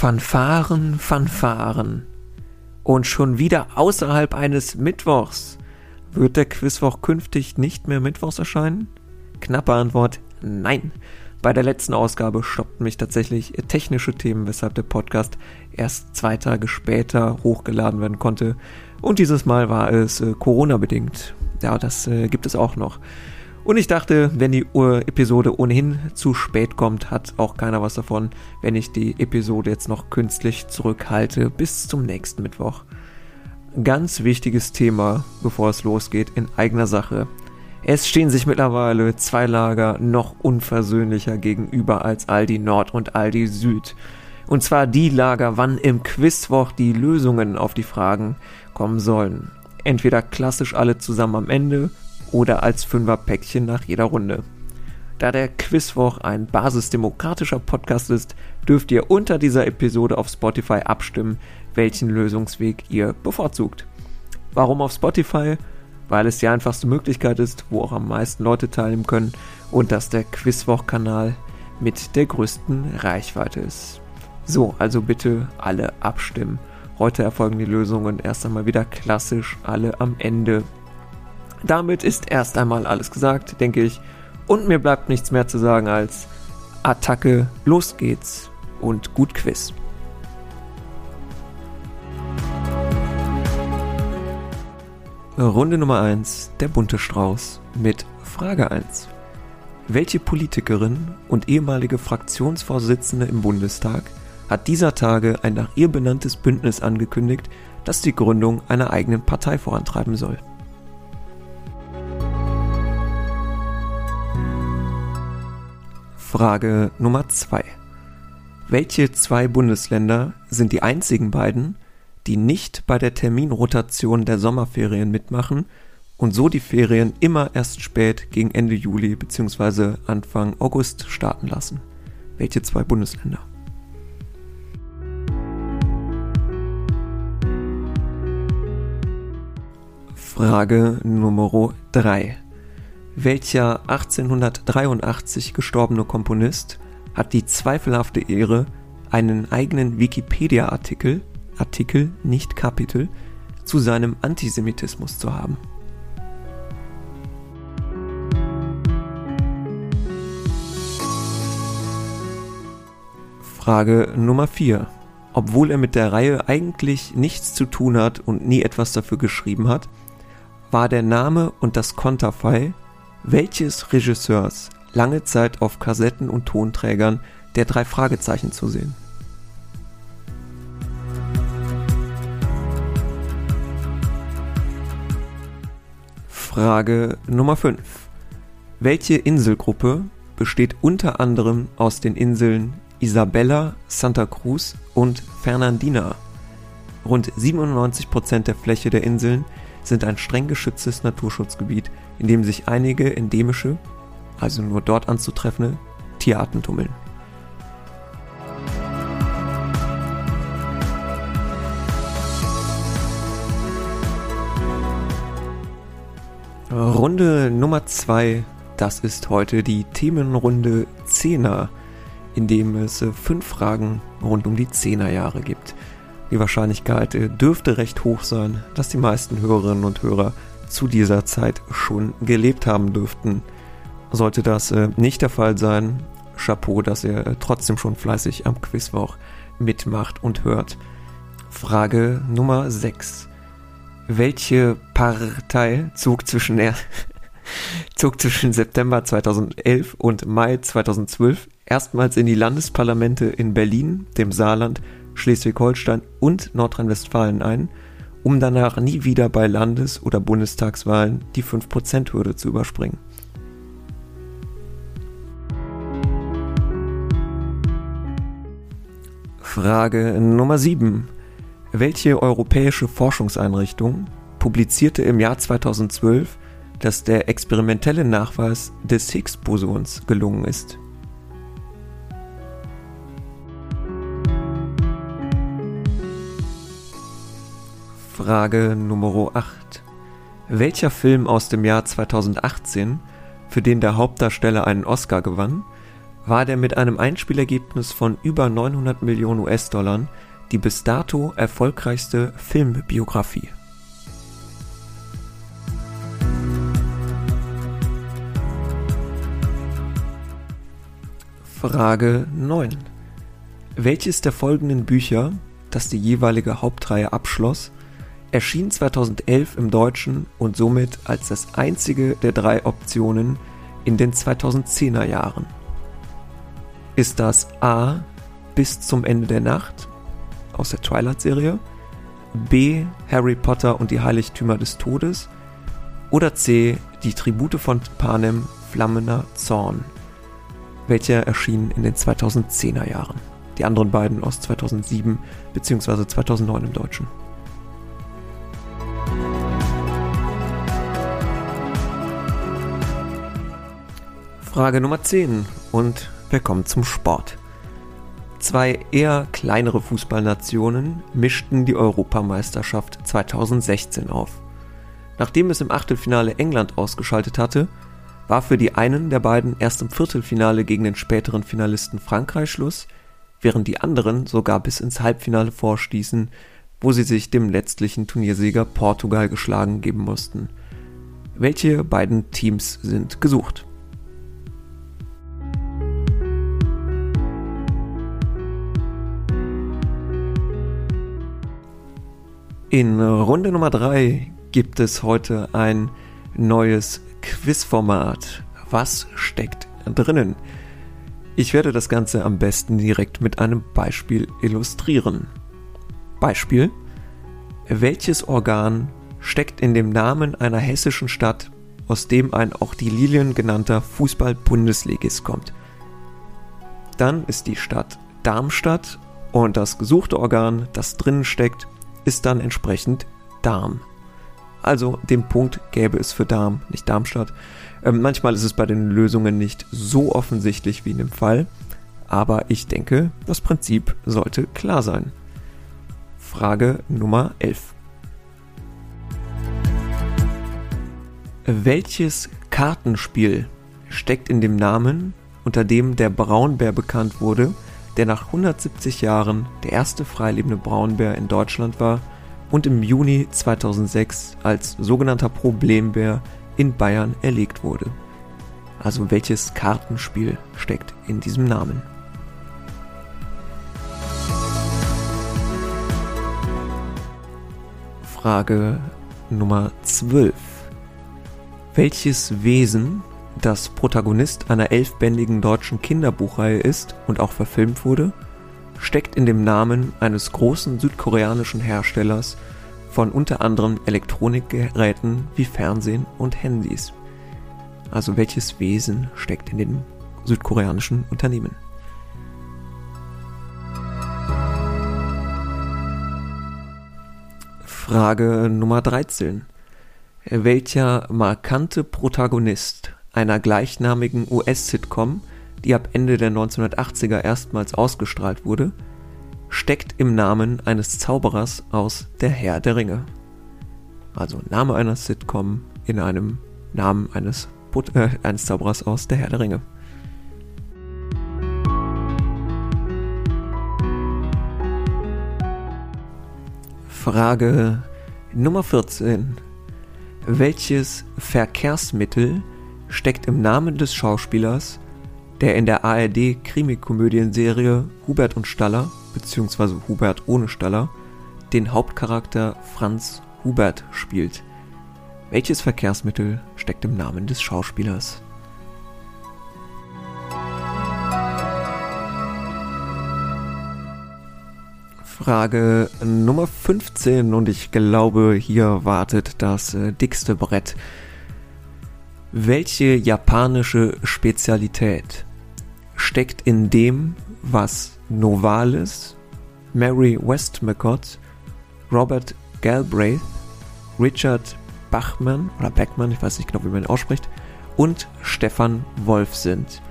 Fanfaren, Fanfaren. Und schon wieder außerhalb eines Mittwochs. Wird der Quizwoch künftig nicht mehr Mittwochs erscheinen? Knappe Antwort, nein. Bei der letzten Ausgabe stoppten mich tatsächlich technische Themen, weshalb der Podcast erst zwei Tage später hochgeladen werden konnte. Und dieses Mal war es äh, Corona-bedingt. Ja, das äh, gibt es auch noch. Und ich dachte, wenn die Episode ohnehin zu spät kommt, hat auch keiner was davon, wenn ich die Episode jetzt noch künstlich zurückhalte bis zum nächsten Mittwoch. Ganz wichtiges Thema, bevor es losgeht, in eigener Sache. Es stehen sich mittlerweile zwei Lager noch unversöhnlicher gegenüber als Aldi Nord und Aldi Süd. Und zwar die Lager, wann im Quizwoch die Lösungen auf die Fragen kommen sollen. Entweder klassisch alle zusammen am Ende oder als Fünferpäckchen nach jeder Runde. Da der Quizwoch ein basisdemokratischer Podcast ist, dürft ihr unter dieser Episode auf Spotify abstimmen, welchen Lösungsweg ihr bevorzugt. Warum auf Spotify? Weil es die einfachste Möglichkeit ist, wo auch am meisten Leute teilnehmen können und dass der Quizwoch-Kanal mit der größten Reichweite ist. So, also bitte alle abstimmen. Heute erfolgen die Lösungen erst einmal wieder klassisch alle am Ende damit ist erst einmal alles gesagt, denke ich. Und mir bleibt nichts mehr zu sagen als Attacke, los geht's und gut Quiz. Runde Nummer 1, der bunte Strauß mit Frage 1. Welche Politikerin und ehemalige Fraktionsvorsitzende im Bundestag hat dieser Tage ein nach ihr benanntes Bündnis angekündigt, das die Gründung einer eigenen Partei vorantreiben soll? Frage Nummer 2. Welche zwei Bundesländer sind die einzigen beiden, die nicht bei der Terminrotation der Sommerferien mitmachen und so die Ferien immer erst spät gegen Ende Juli bzw. Anfang August starten lassen? Welche zwei Bundesländer? Frage Nummer 3. Welcher 1883 gestorbene Komponist hat die zweifelhafte Ehre, einen eigenen Wikipedia-Artikel, Artikel, nicht Kapitel, zu seinem Antisemitismus zu haben? Frage Nummer 4. Obwohl er mit der Reihe eigentlich nichts zu tun hat und nie etwas dafür geschrieben hat, war der Name und das Konterfei welches Regisseurs lange Zeit auf Kassetten und Tonträgern der drei Fragezeichen zu sehen? Frage Nummer 5. Welche Inselgruppe besteht unter anderem aus den Inseln Isabella, Santa Cruz und Fernandina? Rund 97% der Fläche der Inseln sind ein streng geschütztes Naturschutzgebiet, in dem sich einige endemische, also nur dort anzutreffende, Tierarten tummeln. Runde Nummer 2, das ist heute die Themenrunde Zehner, in dem es fünf Fragen rund um die Zehnerjahre gibt. Die Wahrscheinlichkeit äh, dürfte recht hoch sein, dass die meisten Hörerinnen und Hörer zu dieser Zeit schon gelebt haben dürften. Sollte das äh, nicht der Fall sein, Chapeau, dass ihr äh, trotzdem schon fleißig am Quizwoch mitmacht und hört. Frage Nummer 6. Welche Partei zog zwischen, der, zog zwischen September 2011 und Mai 2012 erstmals in die Landesparlamente in Berlin, dem Saarland Schleswig-Holstein und Nordrhein-Westfalen ein, um danach nie wieder bei Landes- oder Bundestagswahlen die 5%-Hürde zu überspringen. Frage Nummer 7. Welche europäische Forschungseinrichtung publizierte im Jahr 2012, dass der experimentelle Nachweis des Higgs-Bosons gelungen ist? Frage Nummer 8. Welcher Film aus dem Jahr 2018, für den der Hauptdarsteller einen Oscar gewann, war der mit einem Einspielergebnis von über 900 Millionen US-Dollar die bis dato erfolgreichste Filmbiografie. Frage 9. Welches der folgenden Bücher, das die jeweilige Hauptreihe abschloss, erschien 2011 im Deutschen und somit als das einzige der drei Optionen in den 2010er Jahren? Ist das A. Bis zum Ende der Nacht aus der Twilight-Serie, B. Harry Potter und die Heiligtümer des Todes oder C. Die Tribute von Panem Flammender Zorn, welcher erschien in den 2010er Jahren. Die anderen beiden aus 2007 bzw. 2009 im Deutschen. Frage Nummer 10 und wir kommen zum Sport. Zwei eher kleinere Fußballnationen mischten die Europameisterschaft 2016 auf. Nachdem es im Achtelfinale England ausgeschaltet hatte, war für die einen der beiden erst im Viertelfinale gegen den späteren Finalisten Frankreich Schluss, während die anderen sogar bis ins Halbfinale vorstießen, wo sie sich dem letztlichen Turniersieger Portugal geschlagen geben mussten. Welche beiden Teams sind gesucht? In Runde Nummer 3 gibt es heute ein neues Quizformat. Was steckt drinnen? Ich werde das Ganze am besten direkt mit einem Beispiel illustrieren. Beispiel. Welches Organ steckt in dem Namen einer hessischen Stadt, aus dem ein auch die Lilien genannter Fußball-Bundesligist kommt? Dann ist die Stadt Darmstadt und das gesuchte Organ, das drinnen steckt, ist dann entsprechend Darm. Also den Punkt gäbe es für Darm, nicht Darmstadt. Ähm, manchmal ist es bei den Lösungen nicht so offensichtlich wie in dem Fall, aber ich denke, das Prinzip sollte klar sein. Frage Nummer 11. Welches Kartenspiel steckt in dem Namen, unter dem der Braunbär bekannt wurde, der nach 170 Jahren der erste freilebende Braunbär in Deutschland war und im Juni 2006 als sogenannter Problembär in Bayern erlegt wurde. Also welches Kartenspiel steckt in diesem Namen? Frage Nummer 12. Welches Wesen das Protagonist einer elfbändigen deutschen Kinderbuchreihe ist und auch verfilmt wurde, steckt in dem Namen eines großen südkoreanischen Herstellers von unter anderem Elektronikgeräten wie Fernsehen und Handys. Also welches Wesen steckt in dem südkoreanischen Unternehmen? Frage Nummer 13. Welcher markante Protagonist einer gleichnamigen US-Sitcom, die ab Ende der 1980er erstmals ausgestrahlt wurde, steckt im Namen eines Zauberers aus Der Herr der Ringe. Also Name einer Sitcom in einem Namen eines, äh, eines Zauberers aus Der Herr der Ringe. Frage Nummer 14. Welches Verkehrsmittel steckt im Namen des Schauspielers, der in der ARD-Krimikomödienserie Hubert und Staller bzw. Hubert ohne Staller den Hauptcharakter Franz Hubert spielt. Welches Verkehrsmittel steckt im Namen des Schauspielers? Frage Nummer 15 und ich glaube, hier wartet das äh, dickste Brett. Welche japanische Spezialität steckt in dem, was Novalis, Mary Westmacott, Robert Galbraith, Richard Bachmann oder Beckmann, ich weiß nicht genau, wie man ihn ausspricht, und Stefan Wolf sind.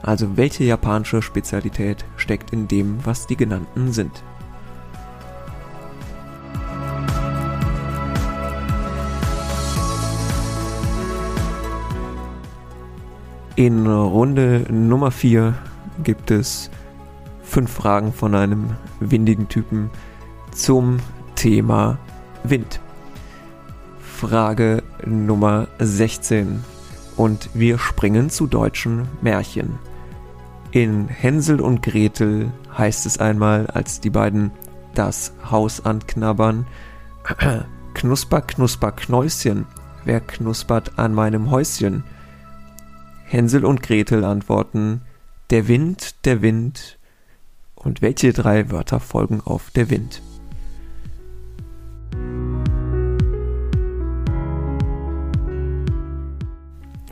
Also welche japanische Spezialität steckt in dem, was die genannten sind? In Runde Nummer 4 gibt es fünf Fragen von einem windigen Typen zum Thema Wind. Frage Nummer 16. Und wir springen zu deutschen Märchen. In Hänsel und Gretel heißt es einmal, als die beiden das Haus anknabbern, Knusper, knusper, Knäuschen, wer knuspert an meinem Häuschen? Hänsel und Gretel antworten, der Wind, der Wind. Und welche drei Wörter folgen auf der Wind?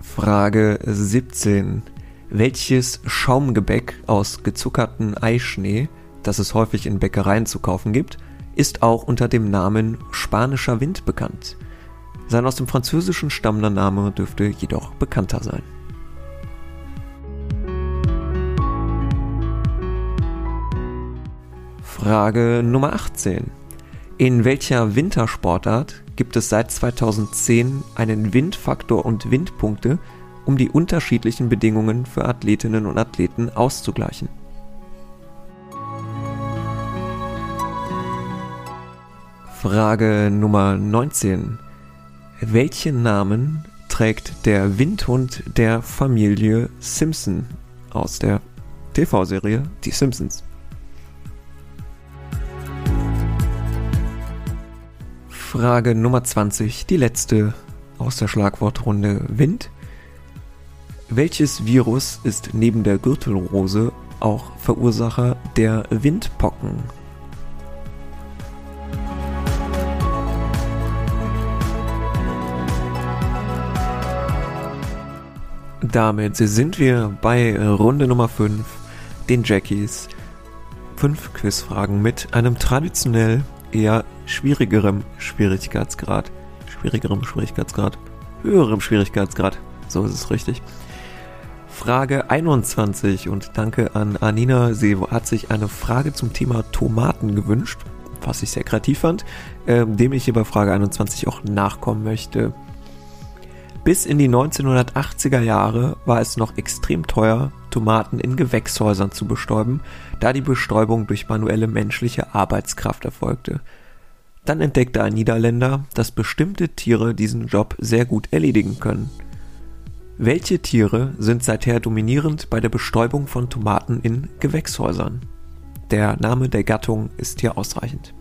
Frage 17. Welches Schaumgebäck aus gezuckerten Eischnee, das es häufig in Bäckereien zu kaufen gibt, ist auch unter dem Namen spanischer Wind bekannt? Sein aus dem Französischen stammender Name dürfte jedoch bekannter sein. Frage Nummer 18. In welcher Wintersportart gibt es seit 2010 einen Windfaktor und Windpunkte, um die unterschiedlichen Bedingungen für Athletinnen und Athleten auszugleichen? Frage Nummer 19. Welchen Namen trägt der Windhund der Familie Simpson aus der TV-Serie Die Simpsons? Frage Nummer 20, die letzte aus der Schlagwortrunde Wind. Welches Virus ist neben der Gürtelrose auch Verursacher der Windpocken? Damit sind wir bei Runde Nummer 5, den Jackies. Fünf Quizfragen mit einem traditionell eher schwierigerem Schwierigkeitsgrad. Schwierigerem Schwierigkeitsgrad. Höherem Schwierigkeitsgrad. So ist es richtig. Frage 21 und danke an Anina. Sie hat sich eine Frage zum Thema Tomaten gewünscht, was ich sehr kreativ fand, äh, dem ich hier bei Frage 21 auch nachkommen möchte. Bis in die 1980er Jahre war es noch extrem teuer, Tomaten in Gewächshäusern zu bestäuben, da die Bestäubung durch manuelle menschliche Arbeitskraft erfolgte. Dann entdeckte ein Niederländer, dass bestimmte Tiere diesen Job sehr gut erledigen können. Welche Tiere sind seither dominierend bei der Bestäubung von Tomaten in Gewächshäusern? Der Name der Gattung ist hier ausreichend.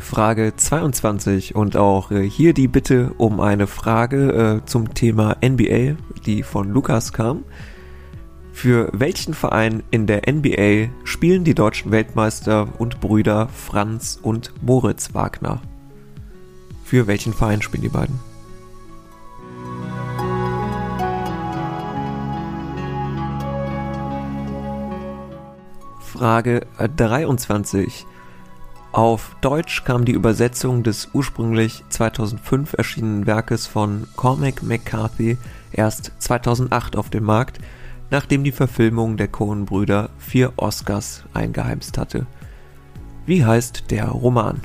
Frage 22 und auch äh, hier die Bitte um eine Frage äh, zum Thema NBA, die von Lukas kam. Für welchen Verein in der NBA spielen die deutschen Weltmeister und Brüder Franz und Moritz Wagner? Für welchen Verein spielen die beiden? Frage 23. Auf Deutsch kam die Übersetzung des ursprünglich 2005 erschienenen Werkes von Cormac McCarthy erst 2008 auf den Markt, nachdem die Verfilmung der Coen-Brüder vier Oscars eingeheimst hatte. Wie heißt der Roman?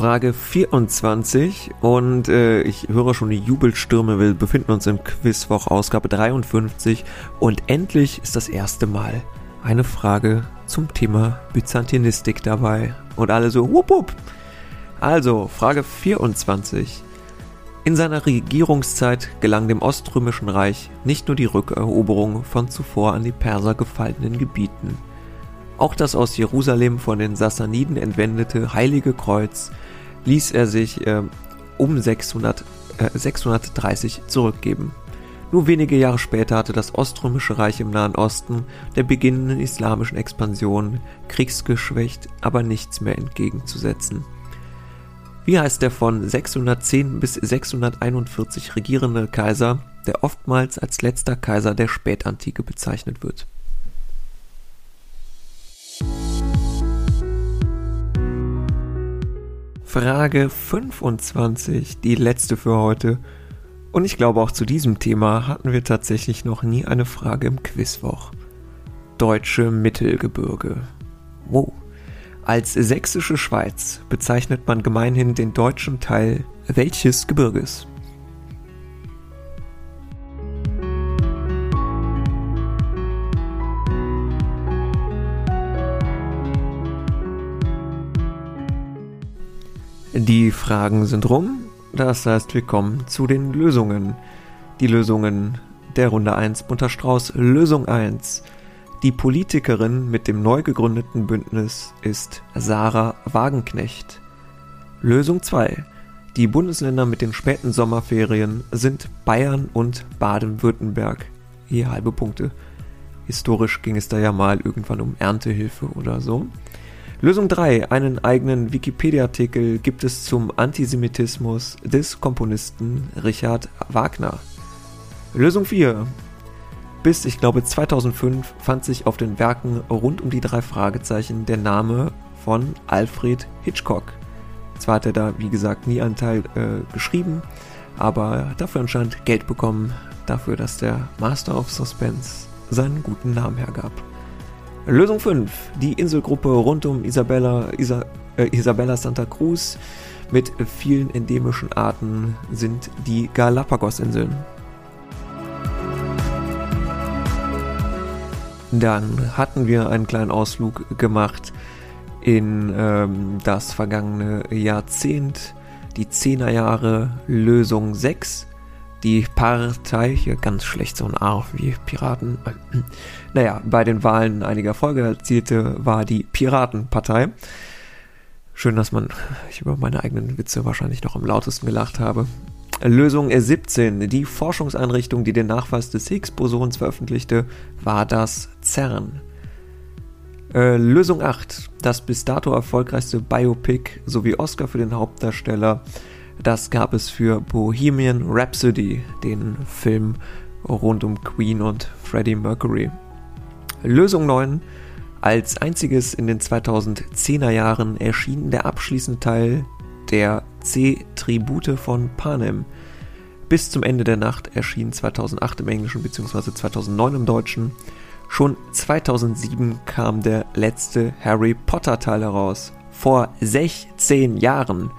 Frage 24 und äh, ich höre schon die Jubelstürme. Wir befinden uns im Quizwoch Ausgabe 53 und endlich ist das erste Mal eine Frage zum Thema Byzantinistik dabei. Und alle so, wupp, wupp. Also, Frage 24. In seiner Regierungszeit gelang dem Oströmischen Reich nicht nur die Rückeroberung von zuvor an die Perser gefallenen Gebieten. Auch das aus Jerusalem von den Sassaniden entwendete Heilige Kreuz ließ er sich äh, um 600, äh, 630 zurückgeben. Nur wenige Jahre später hatte das Oströmische Reich im Nahen Osten der beginnenden islamischen Expansion kriegsgeschwächt, aber nichts mehr entgegenzusetzen. Wie heißt der von 610 bis 641 regierende Kaiser, der oftmals als letzter Kaiser der Spätantike bezeichnet wird? Frage 25, die letzte für heute. Und ich glaube, auch zu diesem Thema hatten wir tatsächlich noch nie eine Frage im Quizwoch. Deutsche Mittelgebirge. Wow. Als sächsische Schweiz bezeichnet man gemeinhin den deutschen Teil welches Gebirges? Die Fragen sind rum, das heißt, wir kommen zu den Lösungen. Die Lösungen der Runde 1 Bunter Strauß. Lösung 1. Die Politikerin mit dem neu gegründeten Bündnis ist Sarah Wagenknecht. Lösung 2. Die Bundesländer mit den späten Sommerferien sind Bayern und Baden-Württemberg. Hier halbe Punkte. Historisch ging es da ja mal irgendwann um Erntehilfe oder so. Lösung 3. Einen eigenen Wikipedia-Artikel gibt es zum Antisemitismus des Komponisten Richard Wagner. Lösung 4. Bis, ich glaube, 2005 fand sich auf den Werken rund um die drei Fragezeichen der Name von Alfred Hitchcock. Zwar hat er da, wie gesagt, nie einen Teil äh, geschrieben, aber dafür anscheinend Geld bekommen, dafür, dass der Master of Suspense seinen guten Namen hergab. Lösung 5. Die Inselgruppe rund um Isabella, Isa, äh, Isabella Santa Cruz mit vielen endemischen Arten sind die Galapagos-Inseln. Dann hatten wir einen kleinen Ausflug gemacht in ähm, das vergangene Jahrzehnt, die 10er Jahre Lösung 6. Die Partei, hier ganz schlecht so ein A wie Piraten. Naja, bei den Wahlen einiger Folge erzielte, war die Piratenpartei. Schön, dass man, ich über meine eigenen Witze wahrscheinlich noch am lautesten gelacht habe. Lösung 17. Die Forschungseinrichtung, die den Nachweis des Higgs-Bosons veröffentlichte, war das CERN. Äh, Lösung 8. Das bis dato erfolgreichste Biopic sowie Oscar für den Hauptdarsteller. Das gab es für Bohemian Rhapsody, den Film rund um Queen und Freddie Mercury. Lösung 9. Als einziges in den 2010er Jahren erschien der abschließende Teil der C-Tribute von Panem. Bis zum Ende der Nacht erschien 2008 im Englischen bzw. 2009 im Deutschen. Schon 2007 kam der letzte Harry Potter Teil heraus. Vor 16 Jahren.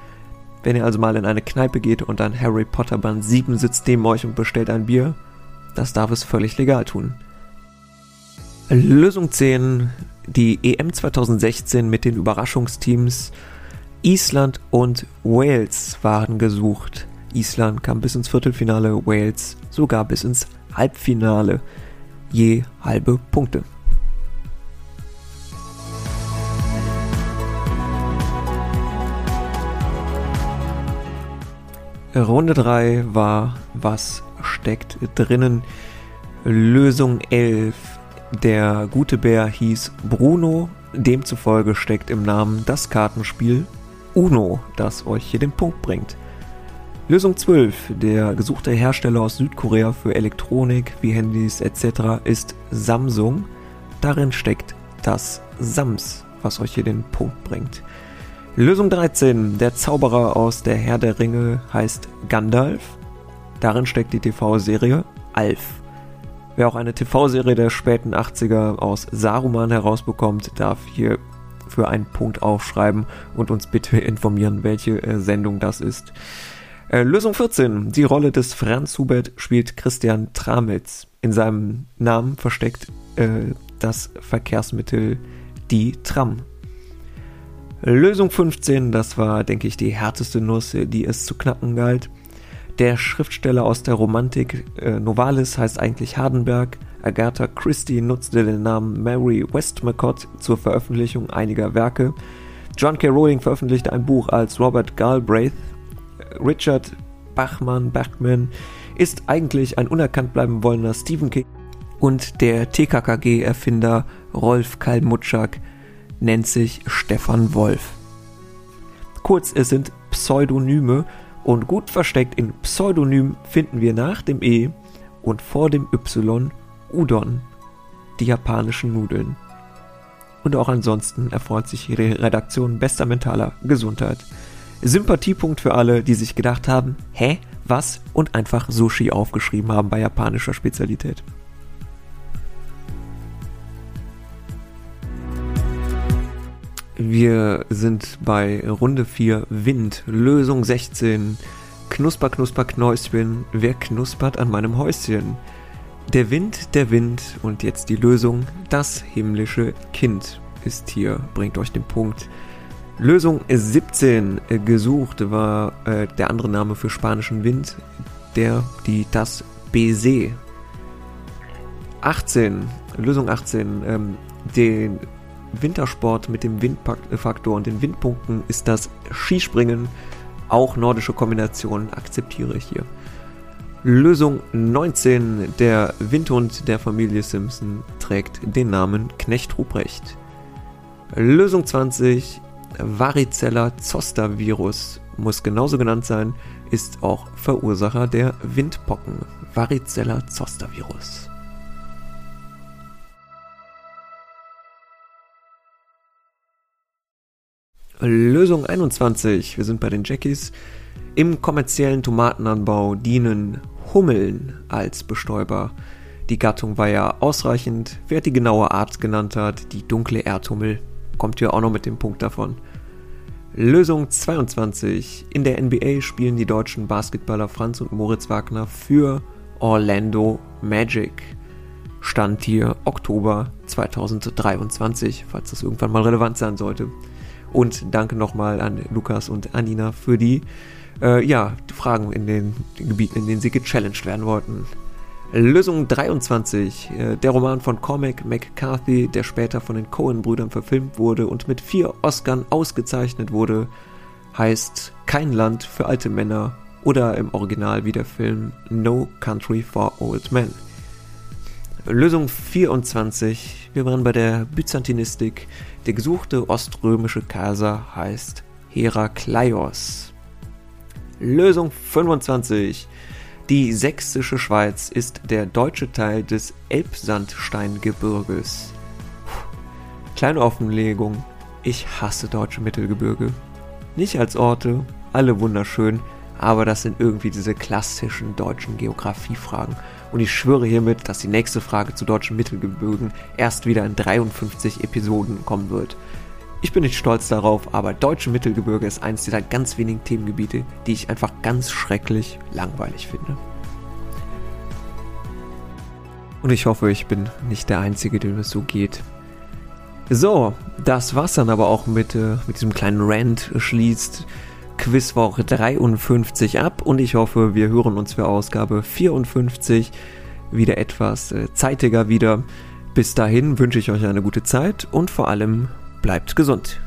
Wenn ihr also mal in eine Kneipe geht und ein Harry Potter Band 7 sitzt neben euch und bestellt ein Bier, das darf es völlig legal tun. Lösung 10. Die EM 2016 mit den Überraschungsteams Island und Wales waren gesucht. Island kam bis ins Viertelfinale, Wales sogar bis ins Halbfinale. Je halbe Punkte. Runde 3 war Was steckt drinnen? Lösung 11. Der gute Bär hieß Bruno, demzufolge steckt im Namen das Kartenspiel Uno, das euch hier den Punkt bringt. Lösung 12. Der gesuchte Hersteller aus Südkorea für Elektronik wie Handys etc. ist Samsung. Darin steckt das Sams, was euch hier den Punkt bringt. Lösung 13. Der Zauberer aus der Herr der Ringe heißt Gandalf. Darin steckt die TV-Serie Alf. Wer auch eine TV-Serie der späten 80er aus Saruman herausbekommt, darf hier für einen Punkt aufschreiben und uns bitte informieren, welche äh, Sendung das ist. Äh, Lösung 14. Die Rolle des Franz Hubert spielt Christian Tramitz. In seinem Namen versteckt äh, das Verkehrsmittel die Tram. Lösung 15, das war, denke ich, die härteste Nuss, die es zu knacken galt. Der Schriftsteller aus der Romantik äh, Novalis heißt eigentlich Hardenberg. Agatha Christie nutzte den Namen Mary Westmacott zur Veröffentlichung einiger Werke. John K. Rowling veröffentlichte ein Buch als Robert Galbraith. Richard Bachmann Bachman ist eigentlich ein unerkannt bleiben wollender Stephen King. Und der TKKG-Erfinder Rolf Kalmutschak nennt sich Stefan Wolf. Kurz, es sind Pseudonyme und gut versteckt in Pseudonym finden wir nach dem E und vor dem Y Udon, die japanischen Nudeln. Und auch ansonsten erfreut sich ihre Redaktion bester mentaler Gesundheit. Sympathiepunkt für alle, die sich gedacht haben, hä, was und einfach Sushi aufgeschrieben haben bei japanischer Spezialität. Wir sind bei Runde 4 Wind, Lösung 16. Knusper, knusper, Knäuschen, wer knuspert an meinem Häuschen? Der Wind, der Wind und jetzt die Lösung, das himmlische Kind ist hier, bringt euch den Punkt. Lösung 17 äh, gesucht war äh, der andere Name für spanischen Wind, der, die, das Baiser. 18, Lösung 18, ähm, den Wintersport mit dem Windfaktor und den Windpunkten ist das Skispringen. Auch nordische Kombinationen akzeptiere ich hier. Lösung 19. Der Windhund der Familie Simpson trägt den Namen Knecht Ruprecht. Lösung 20. Varicella Zoster Virus muss genauso genannt sein, ist auch Verursacher der Windpocken. Varicella Zoster Virus. Lösung 21. Wir sind bei den Jackies. Im kommerziellen Tomatenanbau dienen Hummeln als Bestäuber. Die Gattung war ja ausreichend. Wer die genaue Art genannt hat, die dunkle Erdhummel, kommt hier auch noch mit dem Punkt davon. Lösung 22. In der NBA spielen die deutschen Basketballer Franz und Moritz Wagner für Orlando Magic. Stand hier Oktober 2023, falls das irgendwann mal relevant sein sollte. Und danke nochmal an Lukas und Anina für die äh, ja, Fragen in den, den, Gebieten, in denen sie gechallenged werden wollten. Lösung 23, äh, der Roman von Cormac McCarthy, der später von den Coen-Brüdern verfilmt wurde und mit vier Oscars ausgezeichnet wurde, heißt Kein Land für alte Männer oder im Original wie der Film No Country for Old Men. Lösung 24, wir waren bei der Byzantinistik. Der gesuchte oströmische Kaiser heißt Herakleios. Lösung 25. Die sächsische Schweiz ist der deutsche Teil des Elbsandsteingebirges. Kleine Offenlegung. Ich hasse deutsche Mittelgebirge. Nicht als Orte, alle wunderschön, aber das sind irgendwie diese klassischen deutschen Geografiefragen. Und ich schwöre hiermit, dass die nächste Frage zu deutschen Mittelgebirgen erst wieder in 53 Episoden kommen wird. Ich bin nicht stolz darauf, aber deutsche Mittelgebirge ist eines dieser ganz wenigen Themengebiete, die ich einfach ganz schrecklich langweilig finde. Und ich hoffe, ich bin nicht der Einzige, dem es so geht. So, das war's dann aber auch mit, äh, mit diesem kleinen Rant schließt Quizwoche 53 ab und ich hoffe, wir hören uns für Ausgabe 54 wieder etwas äh, zeitiger wieder. Bis dahin wünsche ich euch eine gute Zeit und vor allem bleibt gesund.